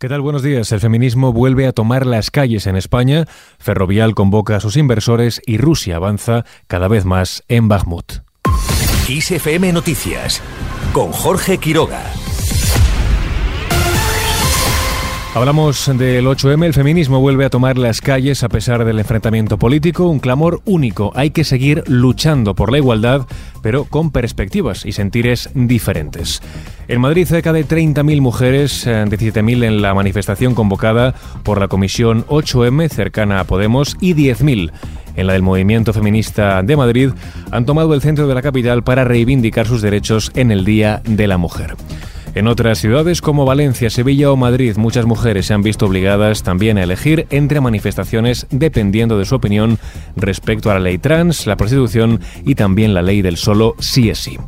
¿Qué tal? Buenos días. El feminismo vuelve a tomar las calles en España, Ferrovial convoca a sus inversores y Rusia avanza cada vez más en Bakhmut. ISFM Noticias con Jorge Quiroga. Hablamos del 8M, el feminismo vuelve a tomar las calles a pesar del enfrentamiento político, un clamor único. Hay que seguir luchando por la igualdad, pero con perspectivas y sentires diferentes. En Madrid, cerca de 30.000 mujeres, 17.000 eh, en la manifestación convocada por la Comisión 8M, cercana a Podemos, y 10.000 en la del movimiento feminista de Madrid, han tomado el centro de la capital para reivindicar sus derechos en el Día de la Mujer. En otras ciudades como Valencia, Sevilla o Madrid, muchas mujeres se han visto obligadas también a elegir entre manifestaciones dependiendo de su opinión respecto a la ley trans, la prostitución y también la ley del solo sí es sí.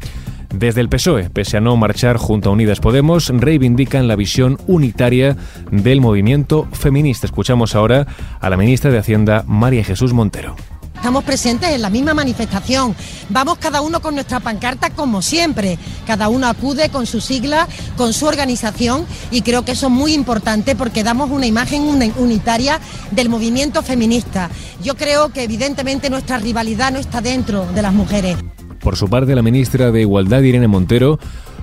Desde el PSOE, pese a no marchar junto a Unidas Podemos, reivindican la visión unitaria del movimiento feminista. Escuchamos ahora a la ministra de Hacienda, María Jesús Montero. Estamos presentes en la misma manifestación. Vamos cada uno con nuestra pancarta como siempre. Cada uno acude con su sigla, con su organización y creo que eso es muy importante porque damos una imagen unitaria del movimiento feminista. Yo creo que evidentemente nuestra rivalidad no está dentro de las mujeres. Por su parte, la ministra de Igualdad, Irene Montero,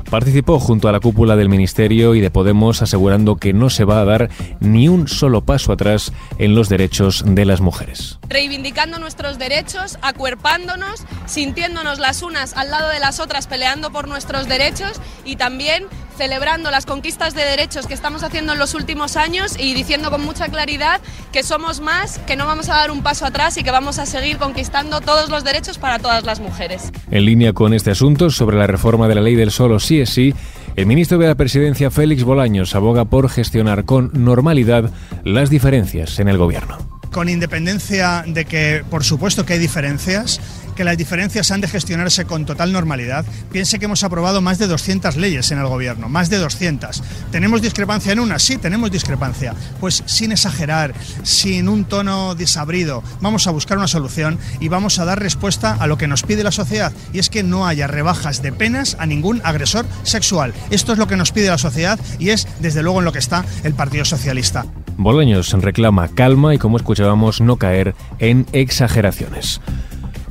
Participó junto a la cúpula del Ministerio y de Podemos asegurando que no se va a dar ni un solo paso atrás en los derechos de las mujeres. Reivindicando nuestros derechos, acuerpándonos, sintiéndonos las unas al lado de las otras, peleando por nuestros derechos y también celebrando las conquistas de derechos que estamos haciendo en los últimos años y diciendo con mucha claridad que somos más, que no vamos a dar un paso atrás y que vamos a seguir conquistando todos los derechos para todas las mujeres. En línea con este asunto sobre la reforma de la ley del solo sí es sí, el ministro de la Presidencia Félix Bolaños aboga por gestionar con normalidad las diferencias en el gobierno. Con independencia de que, por supuesto que hay diferencias, que las diferencias han de gestionarse con total normalidad. Piense que hemos aprobado más de 200 leyes en el gobierno, más de 200. ¿Tenemos discrepancia en una? Sí, tenemos discrepancia. Pues sin exagerar, sin un tono desabrido, vamos a buscar una solución y vamos a dar respuesta a lo que nos pide la sociedad y es que no haya rebajas de penas a ningún agresor sexual. Esto es lo que nos pide la sociedad y es desde luego en lo que está el Partido Socialista. Bolaños reclama calma y como escuchábamos no caer en exageraciones.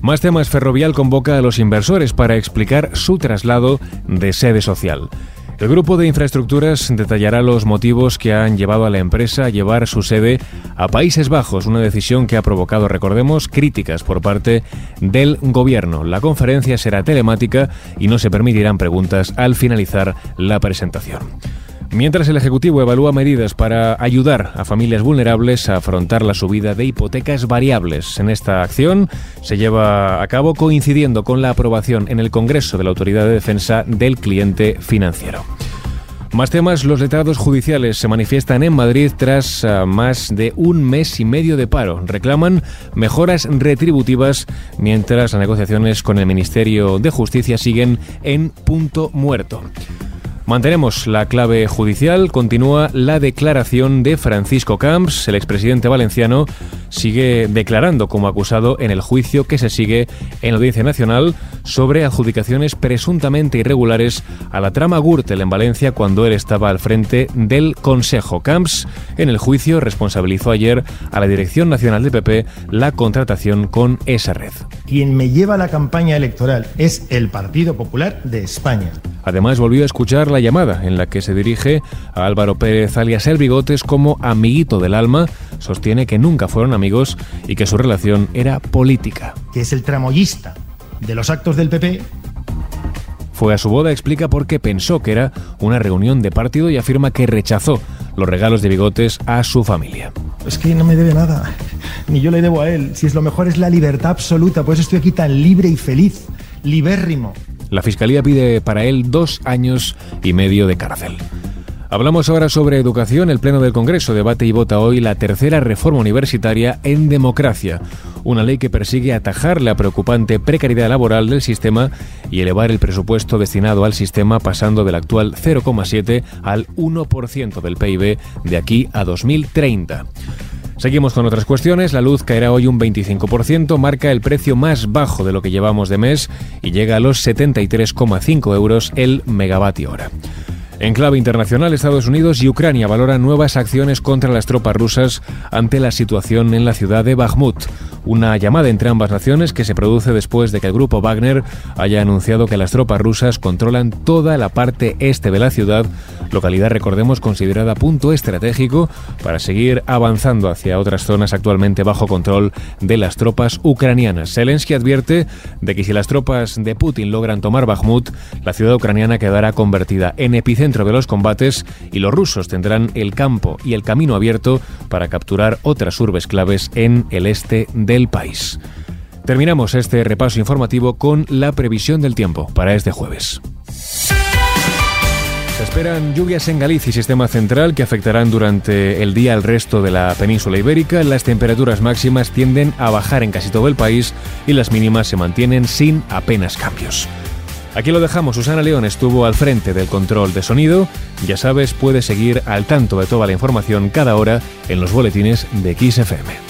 Más temas, Ferrovial convoca a los inversores para explicar su traslado de sede social. El grupo de infraestructuras detallará los motivos que han llevado a la empresa a llevar su sede a Países Bajos, una decisión que ha provocado, recordemos, críticas por parte del gobierno. La conferencia será telemática y no se permitirán preguntas al finalizar la presentación. Mientras el Ejecutivo evalúa medidas para ayudar a familias vulnerables a afrontar la subida de hipotecas variables. En esta acción se lleva a cabo coincidiendo con la aprobación en el Congreso de la Autoridad de Defensa del Cliente Financiero. Más temas, los letrados judiciales se manifiestan en Madrid tras ah, más de un mes y medio de paro. Reclaman mejoras retributivas mientras las negociaciones con el Ministerio de Justicia siguen en punto muerto. Mantenemos la clave judicial. Continúa la declaración de Francisco Camps, el expresidente valenciano, sigue declarando como acusado en el juicio que se sigue en la Audiencia Nacional sobre adjudicaciones presuntamente irregulares a la trama Gürtel en Valencia cuando él estaba al frente del Consejo. Camps en el juicio responsabilizó ayer a la Dirección Nacional de PP la contratación con esa red. Quien me lleva la campaña electoral es el Partido Popular de España. Además, volvió a escuchar la llamada en la que se dirige a Álvaro Pérez alias El Bigotes como amiguito del alma. Sostiene que nunca fueron amigos y que su relación era política. Que es el tramoyista de los actos del PP fue a su boda, explica por qué pensó que era una reunión de partido y afirma que rechazó los regalos de bigotes a su familia. Es que no me debe nada, ni yo le debo a él. Si es lo mejor es la libertad absoluta, por eso estoy aquí tan libre y feliz, libérrimo. La Fiscalía pide para él dos años y medio de cárcel. Hablamos ahora sobre educación. El Pleno del Congreso debate y vota hoy la tercera reforma universitaria en democracia, una ley que persigue atajar la preocupante precariedad laboral del sistema y elevar el presupuesto destinado al sistema pasando del actual 0,7 al 1% del PIB de aquí a 2030. Seguimos con otras cuestiones. La luz caerá hoy un 25%, marca el precio más bajo de lo que llevamos de mes y llega a los 73,5 euros el megavatio hora. En clave internacional, Estados Unidos y Ucrania valoran nuevas acciones contra las tropas rusas ante la situación en la ciudad de Bakhmut. Una llamada entre ambas naciones que se produce después de que el grupo Wagner haya anunciado que las tropas rusas controlan toda la parte este de la ciudad, localidad, recordemos, considerada punto estratégico para seguir avanzando hacia otras zonas actualmente bajo control de las tropas ucranianas. Zelensky advierte de que si las tropas de Putin logran tomar Bakhmut, la ciudad ucraniana quedará convertida en epicentro de los combates y los rusos tendrán el campo y el camino abierto para capturar otras urbes claves en el este del país. Terminamos este repaso informativo con la previsión del tiempo para este jueves. Se esperan lluvias en Galicia y sistema central que afectarán durante el día al resto de la península ibérica. Las temperaturas máximas tienden a bajar en casi todo el país y las mínimas se mantienen sin apenas cambios. Aquí lo dejamos, Susana León estuvo al frente del control de sonido. Ya sabes, puedes seguir al tanto de toda la información cada hora en los boletines de XFM.